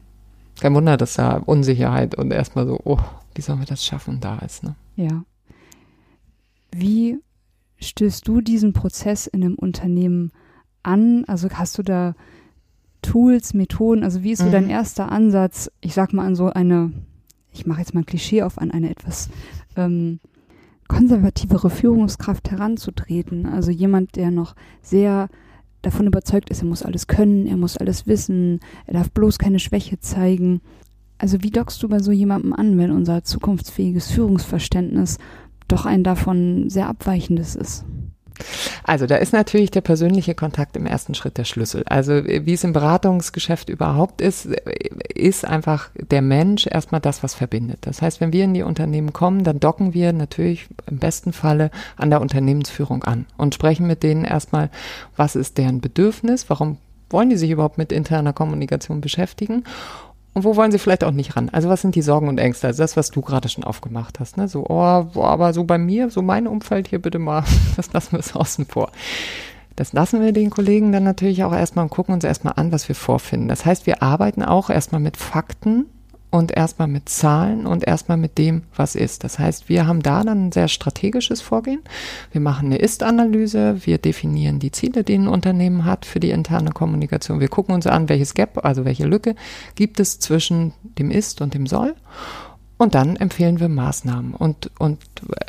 Kein Wunder, dass da Unsicherheit und erstmal so, oh, wie sollen wir das schaffen, da ist. Ne? Ja. Wie stößt du diesen Prozess in einem Unternehmen an? Also hast du da Tools, Methoden? Also wie ist so mhm. dein erster Ansatz, ich sag mal, an so eine ich mache jetzt mal ein Klischee auf, an eine etwas ähm, konservativere Führungskraft heranzutreten. Also jemand, der noch sehr davon überzeugt ist, er muss alles können, er muss alles wissen, er darf bloß keine Schwäche zeigen. Also wie dockst du bei so jemandem an, wenn unser zukunftsfähiges Führungsverständnis doch ein davon sehr abweichendes ist? Also da ist natürlich der persönliche Kontakt im ersten Schritt der Schlüssel. Also wie es im Beratungsgeschäft überhaupt ist, ist einfach der Mensch erstmal das, was verbindet. Das heißt, wenn wir in die Unternehmen kommen, dann docken wir natürlich im besten Falle an der Unternehmensführung an und sprechen mit denen erstmal, was ist deren Bedürfnis, warum wollen die sich überhaupt mit interner Kommunikation beschäftigen und wo wollen sie vielleicht auch nicht ran? Also was sind die Sorgen und Ängste? Also das, was du gerade schon aufgemacht hast, ne? So, oh, boah, aber so bei mir, so mein Umfeld hier bitte mal, das lassen wir es außen vor. Das lassen wir den Kollegen dann natürlich auch erstmal und gucken uns erstmal an, was wir vorfinden. Das heißt, wir arbeiten auch erstmal mit Fakten und erstmal mit Zahlen und erstmal mit dem, was ist. Das heißt, wir haben da dann ein sehr strategisches Vorgehen. Wir machen eine Ist-Analyse, wir definieren die Ziele, die ein Unternehmen hat für die interne Kommunikation. Wir gucken uns an, welches Gap, also welche Lücke gibt es zwischen dem Ist und dem Soll. Und dann empfehlen wir Maßnahmen und, und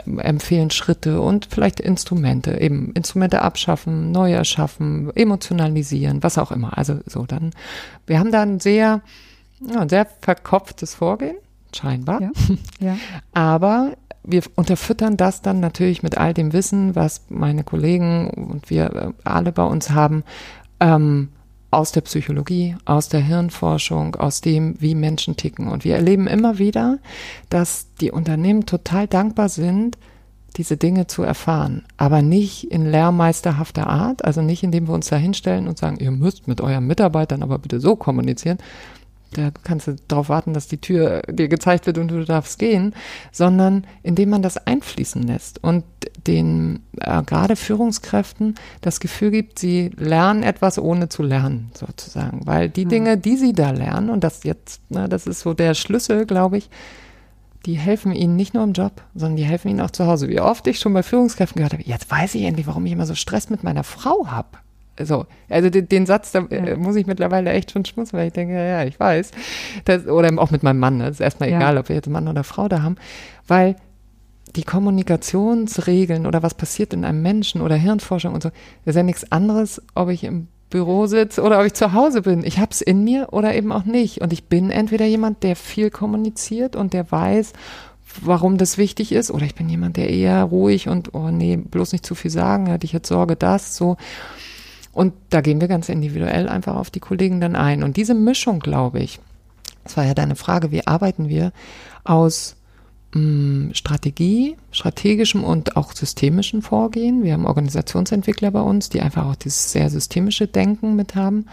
äh, empfehlen Schritte und vielleicht Instrumente, eben Instrumente abschaffen, neu erschaffen, emotionalisieren, was auch immer. Also so dann, wir haben da ein sehr, ja, ein sehr verkopftes Vorgehen, scheinbar. Ja, ja. Aber wir unterfüttern das dann natürlich mit all dem Wissen, was meine Kollegen und wir äh, alle bei uns haben, ähm, aus der Psychologie, aus der Hirnforschung, aus dem, wie Menschen ticken. Und wir erleben immer wieder, dass die Unternehmen total dankbar sind, diese Dinge zu erfahren, aber nicht in lehrmeisterhafter Art, also nicht indem wir uns da hinstellen und sagen, ihr müsst mit euren Mitarbeitern aber bitte so kommunizieren, da kannst du darauf warten, dass die Tür dir gezeigt wird und du darfst gehen, sondern indem man das einfließen lässt und den äh, gerade Führungskräften das Gefühl gibt, sie lernen etwas ohne zu lernen, sozusagen. Weil die mhm. Dinge, die sie da lernen, und das jetzt, na, das ist so der Schlüssel, glaube ich, die helfen ihnen nicht nur im Job, sondern die helfen ihnen auch zu Hause. Wie oft ich schon bei Führungskräften gehört habe, jetzt weiß ich endlich, warum ich immer so Stress mit meiner Frau habe. So, also den, den Satz, da äh, ja. muss ich mittlerweile echt schon schmunzeln, weil ich denke, ja, ich weiß. Das, oder auch mit meinem Mann, ne? das ist erstmal ja. egal, ob wir jetzt Mann oder Frau da haben, weil die Kommunikationsregeln oder was passiert in einem Menschen oder Hirnforschung und so, das ist ja nichts anderes, ob ich im Büro sitze oder ob ich zu Hause bin. Ich habe es in mir oder eben auch nicht. Und ich bin entweder jemand, der viel kommuniziert und der weiß, warum das wichtig ist, oder ich bin jemand, der eher ruhig und, oh nee, bloß nicht zu viel sagen, hatte ich jetzt Sorge, das, so. Und da gehen wir ganz individuell einfach auf die Kollegen dann ein. Und diese Mischung, glaube ich, das war ja deine Frage, wie arbeiten wir aus mh, Strategie, strategischem und auch systemischem Vorgehen. Wir haben Organisationsentwickler bei uns, die einfach auch dieses sehr systemische Denken mit haben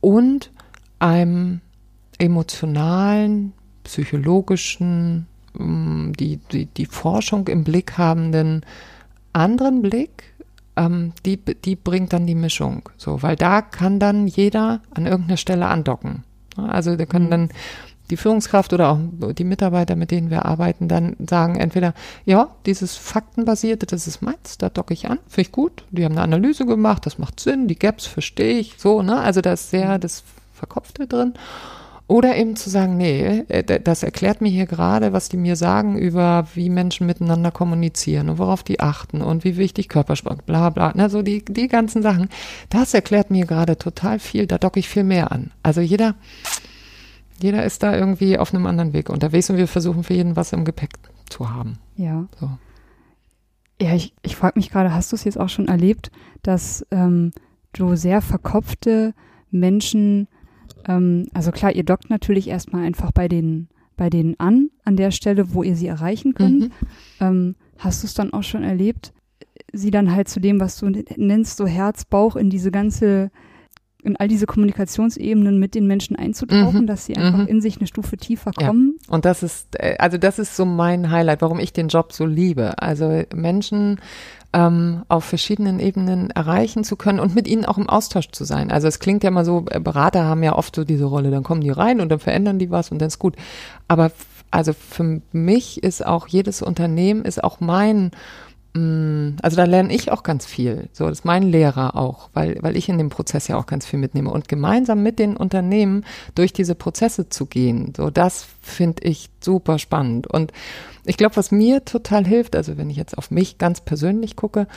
und einem emotionalen, psychologischen, die, die, die Forschung im Blick habenden anderen Blick, ähm, die, die bringt dann die Mischung. So, weil da kann dann jeder an irgendeiner Stelle andocken. Also da können mhm. dann die Führungskraft oder auch die Mitarbeiter, mit denen wir arbeiten, dann sagen entweder, ja, dieses Faktenbasierte, das ist meins, da docke ich an, finde ich gut. Die haben eine Analyse gemacht, das macht Sinn, die Gaps verstehe ich, so, ne? Also da ist sehr mhm. das Verkopfte drin. Oder eben zu sagen, nee, äh, das erklärt mir hier gerade, was die mir sagen über, wie Menschen miteinander kommunizieren und worauf die achten und wie wichtig Körpersprache, bla bla, ne, so die, die ganzen Sachen. Das erklärt mir gerade total viel, da docke ich viel mehr an. Also jeder, jeder ist da irgendwie auf einem anderen Weg unterwegs und wir versuchen für jeden was im Gepäck zu haben. Ja. So. Ja, ich, ich frage mich gerade, hast du es jetzt auch schon erlebt, dass ähm, du sehr verkopfte Menschen ähm, also klar, ihr dockt natürlich erstmal einfach bei den bei denen an, an der Stelle, wo ihr sie erreichen könnt. Mhm. Ähm, hast du es dann auch schon erlebt, sie dann halt zu dem, was du nennst, so Herz, Bauch in diese ganze, in all diese Kommunikationsebenen mit den Menschen einzutauchen, mhm. dass sie einfach mhm. in sich eine Stufe tiefer kommen? Ja. Und das ist, äh, also das ist so mein Highlight, warum ich den Job so liebe. Also Menschen ähm, auf verschiedenen Ebenen erreichen zu können und mit ihnen auch im Austausch zu sein. Also es klingt ja immer so, äh, Berater haben ja oft so diese Rolle, dann kommen die rein und dann verändern die was und dann ist gut. Aber also für mich ist auch jedes Unternehmen ist auch mein also da lerne ich auch ganz viel. So, das ist mein Lehrer auch, weil, weil ich in dem Prozess ja auch ganz viel mitnehme. Und gemeinsam mit den Unternehmen durch diese Prozesse zu gehen, so das finde ich super spannend. Und ich glaube, was mir total hilft, also wenn ich jetzt auf mich ganz persönlich gucke,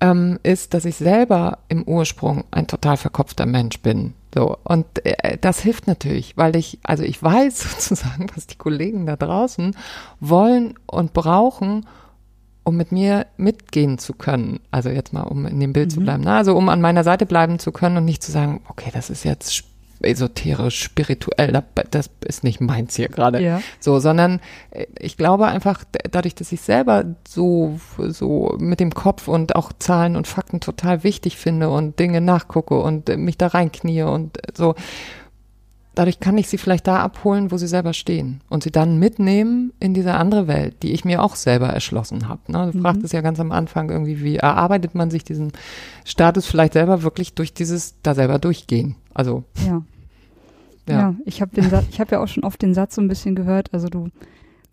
ähm, ist, dass ich selber im Ursprung ein total verkopfter Mensch bin. So, und äh, das hilft natürlich, weil ich, also ich weiß sozusagen, was die Kollegen da draußen wollen und brauchen, um mit mir mitgehen zu können. Also jetzt mal, um in dem Bild mhm. zu bleiben. Ne? Also um an meiner Seite bleiben zu können und nicht zu sagen, okay, das ist jetzt esoterisch, spirituell, das ist nicht meins hier gerade. Ja. So, sondern äh, ich glaube einfach, dadurch, dass ich selber so, so mit dem Kopf und auch Zahlen und Fakten total wichtig finde und Dinge nachgucke und mich da reinknie und so, dadurch kann ich sie vielleicht da abholen, wo sie selber stehen und sie dann mitnehmen in diese andere Welt, die ich mir auch selber erschlossen habe. Ne? Du mhm. fragtest ja ganz am Anfang irgendwie, wie erarbeitet man sich diesen Status vielleicht selber wirklich durch dieses da selber durchgehen. Also ja. Ja, ja ich habe den ich habe ja auch schon oft den Satz so ein bisschen gehört, also du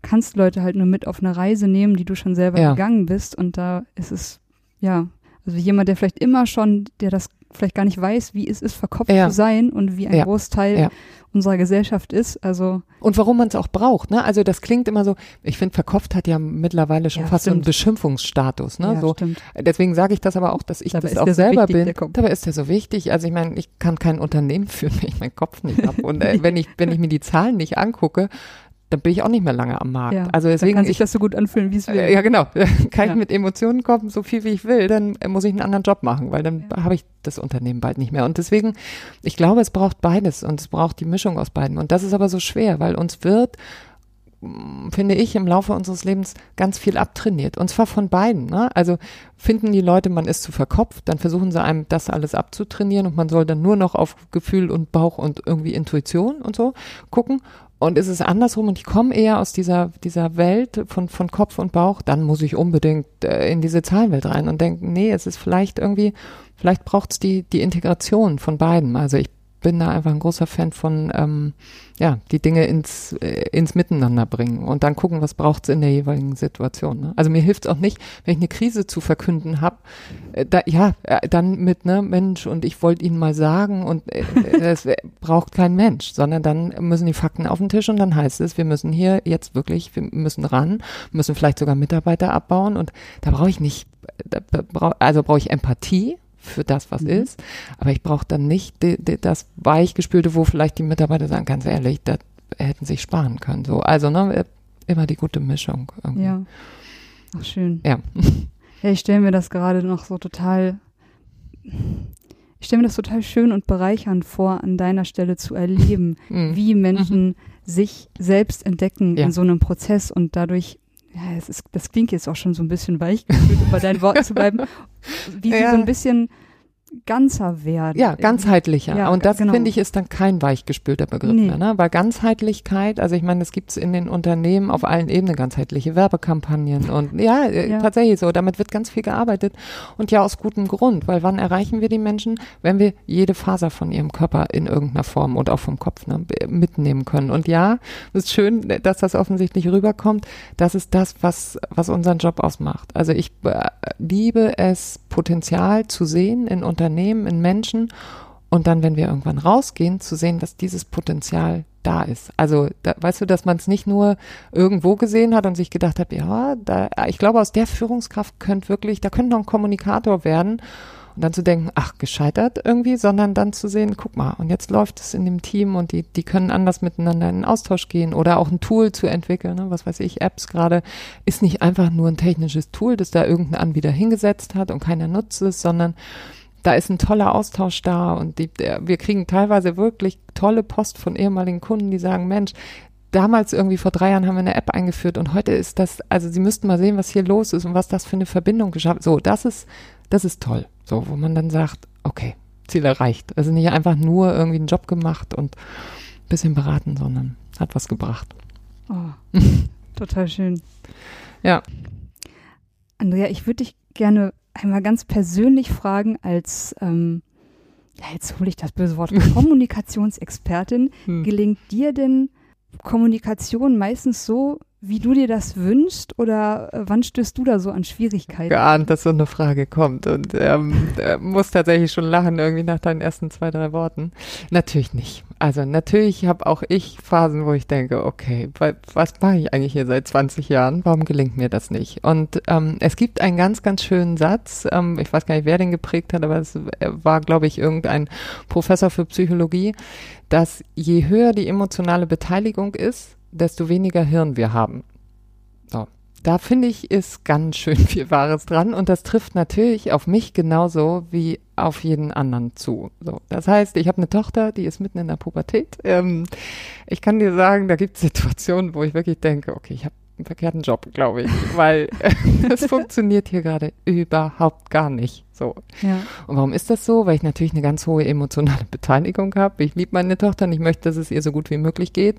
kannst Leute halt nur mit auf eine Reise nehmen, die du schon selber ja. gegangen bist und da ist es ja, also jemand, der vielleicht immer schon, der das vielleicht gar nicht weiß, wie es ist, verkopft ja. zu sein und wie ein ja. Großteil ja. unserer Gesellschaft ist. Also und warum man es auch braucht. Ne? Also das klingt immer so. Ich finde, verkopft hat ja mittlerweile schon fast stimmt. so einen Beschimpfungsstatus. Ne? so, stimmt. Deswegen sage ich das aber auch, dass ich Dabei das auch selber so wichtig, bin. Dabei ist der so wichtig. Also ich meine, ich kann kein Unternehmen führen, wenn ich meinen Kopf nicht habe. Und äh, wenn ich wenn ich mir die Zahlen nicht angucke, dann bin ich auch nicht mehr lange am Markt. Ja, also deswegen kann sich das so gut anfühlen, wie es will. Äh, ja, genau. kann ja. ich mit Emotionen kommen, so viel wie ich will, dann muss ich einen anderen Job machen, weil dann ja. habe ich das Unternehmen bald nicht mehr. Und deswegen, ich glaube, es braucht beides und es braucht die Mischung aus beiden. Und das ist aber so schwer, weil uns wird mm, finde ich, im Laufe unseres Lebens ganz viel abtrainiert. Und zwar von beiden. Ne? Also finden die Leute, man ist zu verkopft, dann versuchen sie einem das alles abzutrainieren und man soll dann nur noch auf Gefühl und Bauch und irgendwie Intuition und so gucken. Und ist es andersrum und ich komme eher aus dieser, dieser Welt von, von Kopf und Bauch, dann muss ich unbedingt äh, in diese Zahlenwelt rein und denken, nee, es ist vielleicht irgendwie, vielleicht braucht es die, die Integration von beiden. Also ich bin da einfach ein großer Fan von, ähm, ja, die Dinge ins, äh, ins Miteinander bringen und dann gucken, was braucht es in der jeweiligen Situation. Ne? Also mir hilft es auch nicht, wenn ich eine Krise zu verkünden habe, äh, da, ja, äh, dann mit, ne, Mensch, und ich wollte Ihnen mal sagen und äh, äh das braucht kein Mensch, sondern dann müssen die Fakten auf den Tisch und dann heißt es, wir müssen hier jetzt wirklich, wir müssen ran, müssen vielleicht sogar Mitarbeiter abbauen und da brauche ich nicht, da, brauch, also brauche ich Empathie, für das, was mhm. ist. Aber ich brauche dann nicht die, die, das Weichgespülte, wo vielleicht die Mitarbeiter sagen, ganz ehrlich, das hätten sich sparen können. So, also ne, immer die gute Mischung. Irgendwie. Ja. Ach, schön. Ja. Ja, ich stelle mir das gerade noch so total. Ich stelle mir das total schön und bereichernd vor, an deiner Stelle zu erleben, mhm. wie Menschen mhm. sich selbst entdecken Ja. in so einem Prozess und dadurch, ja, es ist, das klingt jetzt auch schon so ein bisschen weich um bei deinen Worten zu bleiben, wie Ja. so ein bisschen ganzer werden. Ja, ganzheitlicher. Ja, und das genau. finde ich ist dann kein weichgespülter Begriff Nee. mehr, ne? Weil Ganzheitlichkeit, also ich meine, das gibt es in den Unternehmen auf allen Ebenen, ganzheitliche Werbekampagnen und ja, äh, Ja. tatsächlich so. Damit wird ganz viel gearbeitet und ja aus gutem Grund, weil wann erreichen wir die Menschen, wenn wir jede Faser von ihrem Körper in irgendeiner Form und auch vom Kopf ne, mitnehmen können. Und ja, es ist schön, dass das offensichtlich rüberkommt. Das ist das, was, was unseren Job ausmacht. Also ich äh, liebe es, Potenzial zu sehen in Unternehmen, in Menschen und dann, wenn wir irgendwann rausgehen, zu sehen, dass dieses Potenzial da ist. Also, da, weißt du, dass man es nicht nur irgendwo gesehen hat und sich gedacht hat, ja, da, ich glaube, aus der Führungskraft könnte wirklich, da könnte noch ein Kommunikator werden und dann zu denken, ach, gescheitert irgendwie, sondern dann zu sehen, guck mal, und jetzt läuft es in dem Team und die, die können anders miteinander in den Austausch gehen oder auch ein Tool zu entwickeln, ne, was weiß ich, Apps gerade, ist nicht einfach nur ein technisches Tool, das da irgendein Anbieter hingesetzt hat und keiner nutzt es, sondern da ist ein toller Austausch da und die, der, wir kriegen teilweise wirklich tolle Post von ehemaligen Kunden, die sagen, Mensch, damals irgendwie vor drei Jahren haben wir eine App eingeführt und heute ist das, also Sie müssten mal sehen, was hier los ist und was das für eine Verbindung geschafft. So, das ist, das ist toll. So, wo man dann sagt, okay, Ziel erreicht. Also nicht einfach nur irgendwie einen Job gemacht und ein bisschen beraten, sondern hat was gebracht. Oh, total schön. Ja. Andrea, ich würde dich gerne einmal ganz persönlich fragen, als, ähm, ja, jetzt hole ich das böse Wort, Kommunikationsexpertin. Hm. Gelingt dir denn Kommunikation meistens so, wie du dir das wünschst? Oder äh, wann stößt du da so an Schwierigkeiten? geahnt, dass so eine Frage kommt und ähm, äh, muss tatsächlich schon lachen irgendwie nach deinen ersten zwei, drei Worten. Natürlich nicht. Also natürlich habe auch ich Phasen, wo ich denke, okay, wa- was mache ich eigentlich hier seit 20 Jahren? Warum gelingt mir das nicht? Und ähm, es gibt einen ganz, ganz schönen Satz, ähm, ich weiß gar nicht, wer den geprägt hat, aber es äh, war, glaube ich, irgendein Professor für Psychologie, dass je höher die emotionale Beteiligung ist, desto weniger Hirn wir haben. So. Da finde ich, ist ganz schön viel Wahres dran und das trifft natürlich auf mich genauso wie auf jeden anderen zu. So, das heißt, ich habe eine Tochter, die ist mitten in der Pubertät. Ähm, ich kann dir sagen, da gibt es Situationen, wo ich wirklich denke, okay, ich habe einen verkehrten Job, glaube ich, weil das funktioniert hier gerade überhaupt gar nicht. So. Ja. Und warum ist das so? Weil ich natürlich eine ganz hohe emotionale Beteiligung habe. Ich liebe meine Tochter und ich möchte, dass es ihr so gut wie möglich geht.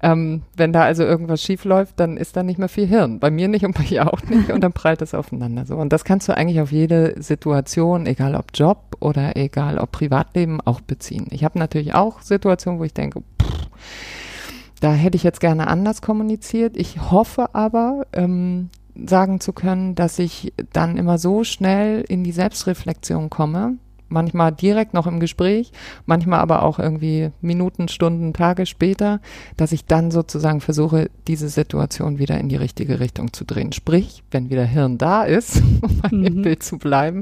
Ähm, wenn da also irgendwas schief läuft, dann ist da nicht mehr viel Hirn. Bei mir nicht und bei ihr auch nicht und dann prallt es aufeinander so. Und das kannst du eigentlich auf jede Situation, egal ob Job oder egal ob Privatleben, auch beziehen. Ich habe natürlich auch Situationen, wo ich denke, pff, da hätte ich jetzt gerne anders kommuniziert. Ich hoffe aber, ähm, sagen zu können, dass ich dann immer so schnell in die Selbstreflexion komme, manchmal direkt noch im Gespräch, manchmal aber auch irgendwie Minuten, Stunden, Tage später, dass ich dann sozusagen versuche, diese Situation wieder in die richtige Richtung zu drehen. Sprich, wenn wieder Hirn da ist, um bei dem Mhm. Bild zu bleiben,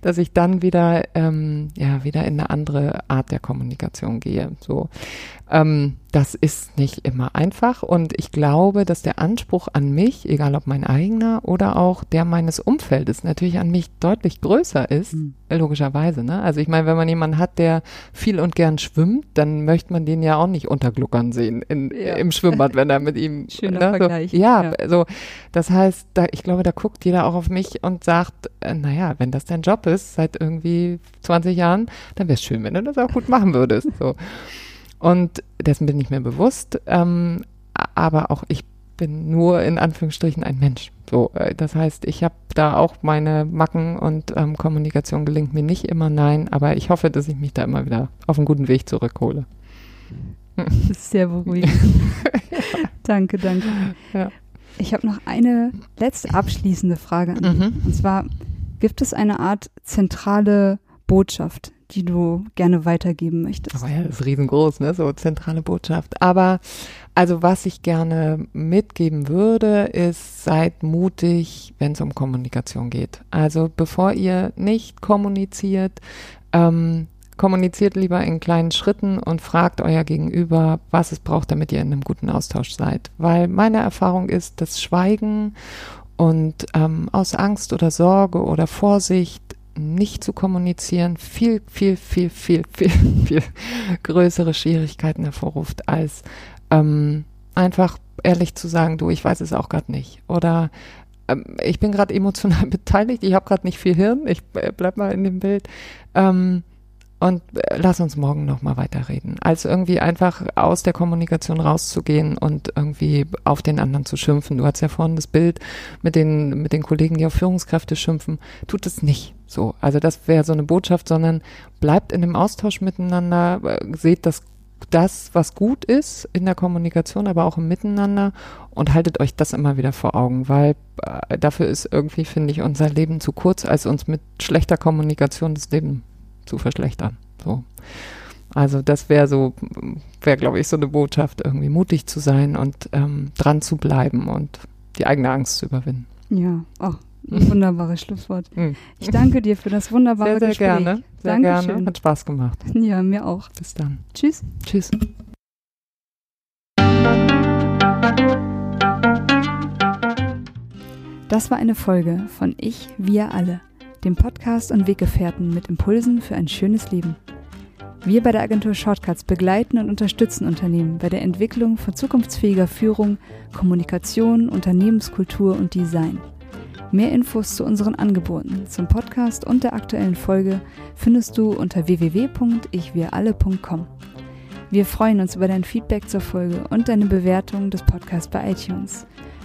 dass ich dann wieder, ähm, ja, wieder in eine andere Art der Kommunikation gehe. So, ähm, das ist nicht immer einfach und ich glaube, dass der Anspruch an mich, egal ob mein eigener oder auch der meines Umfeldes, natürlich an mich deutlich größer ist, Hm. logischerweise. Ne? Also ich meine, wenn man jemanden hat, der viel und gern schwimmt, dann möchte man den ja auch nicht untergluckern sehen in, Ja. im Schwimmbad, wenn er mit ihm. Schöner ne, Vergleich. So, ja, Ja. also das heißt, da, ich glaube, da guckt jeder auch auf mich und sagt, äh, naja, wenn das dein Job ist, seit irgendwie 20 Jahren, dann wäre es schön, wenn du das auch gut machen würdest. So. Und dessen bin ich mir bewusst, ähm, aber auch ich bin nur in Anführungsstrichen ein Mensch. So, äh, das heißt, ich habe da auch meine Macken und ähm, Kommunikation gelingt mir nicht immer, nein, aber ich hoffe, dass ich mich da immer wieder auf einen guten Weg zurückhole. Das ist sehr beruhigend. danke, danke. Ja. Ich habe noch eine letzte abschließende Frage an dich. Mhm. Und zwar, gibt es eine Art zentrale Botschaft, die du gerne weitergeben möchtest? Aber ja, das ist riesengroß, ne? So zentrale Botschaft. Aber also was ich gerne mitgeben würde, ist seid mutig, wenn es um Kommunikation geht. Also bevor ihr nicht kommuniziert, ähm, kommuniziert lieber in kleinen Schritten und fragt euer Gegenüber, was es braucht, damit ihr in einem guten Austausch seid. Weil meine Erfahrung ist, dass Schweigen und ähm, aus Angst oder Sorge oder Vorsicht nicht zu kommunizieren viel, viel, viel, viel, viel, viel größere Schwierigkeiten hervorruft als Ähm, einfach ehrlich zu sagen, du, ich weiß es auch gerade nicht. Oder ähm, ich bin gerade emotional beteiligt, ich habe gerade nicht viel Hirn, ich äh, bleib mal in dem Bild. Ähm, und äh, lass uns morgen nochmal weiterreden. Als irgendwie einfach aus der Kommunikation rauszugehen und irgendwie auf den anderen zu schimpfen. Du hast ja vorhin das Bild mit den, mit den Kollegen, die auf Führungskräfte schimpfen. Tut es nicht so. Also das wäre so eine Botschaft, sondern bleibt in dem Austausch miteinander, äh, seht das das, was gut ist in der Kommunikation, aber auch im Miteinander und haltet euch das immer wieder vor Augen, weil äh, dafür ist irgendwie, finde ich, unser Leben zu kurz, als uns mit schlechter Kommunikation das Leben zu verschlechtern. So. Also das wäre so, wäre glaube ich so eine Botschaft, irgendwie mutig zu sein und ähm, dran zu bleiben und die eigene Angst zu überwinden. Ja, oh, ein wunderbares Schlusswort. Hm. Ich danke dir für das wunderbare sehr, sehr Gespräch. Gerne, sehr Dankeschön. gerne. Hat Spaß gemacht. Ja, mir auch. Bis dann. Tschüss. Tschüss. Das war eine Folge von Ich, wir alle dem Podcast und Weggefährten mit Impulsen für ein schönes Leben. Wir bei der Agentur Shortcuts begleiten und unterstützen Unternehmen bei der Entwicklung von zukunftsfähiger Führung, Kommunikation, Unternehmenskultur und Design. Mehr Infos zu unseren Angeboten, zum Podcast und der aktuellen Folge findest du unter www.ichwiralle.com. Wir freuen uns über dein Feedback zur Folge und deine Bewertung des Podcasts bei iTunes.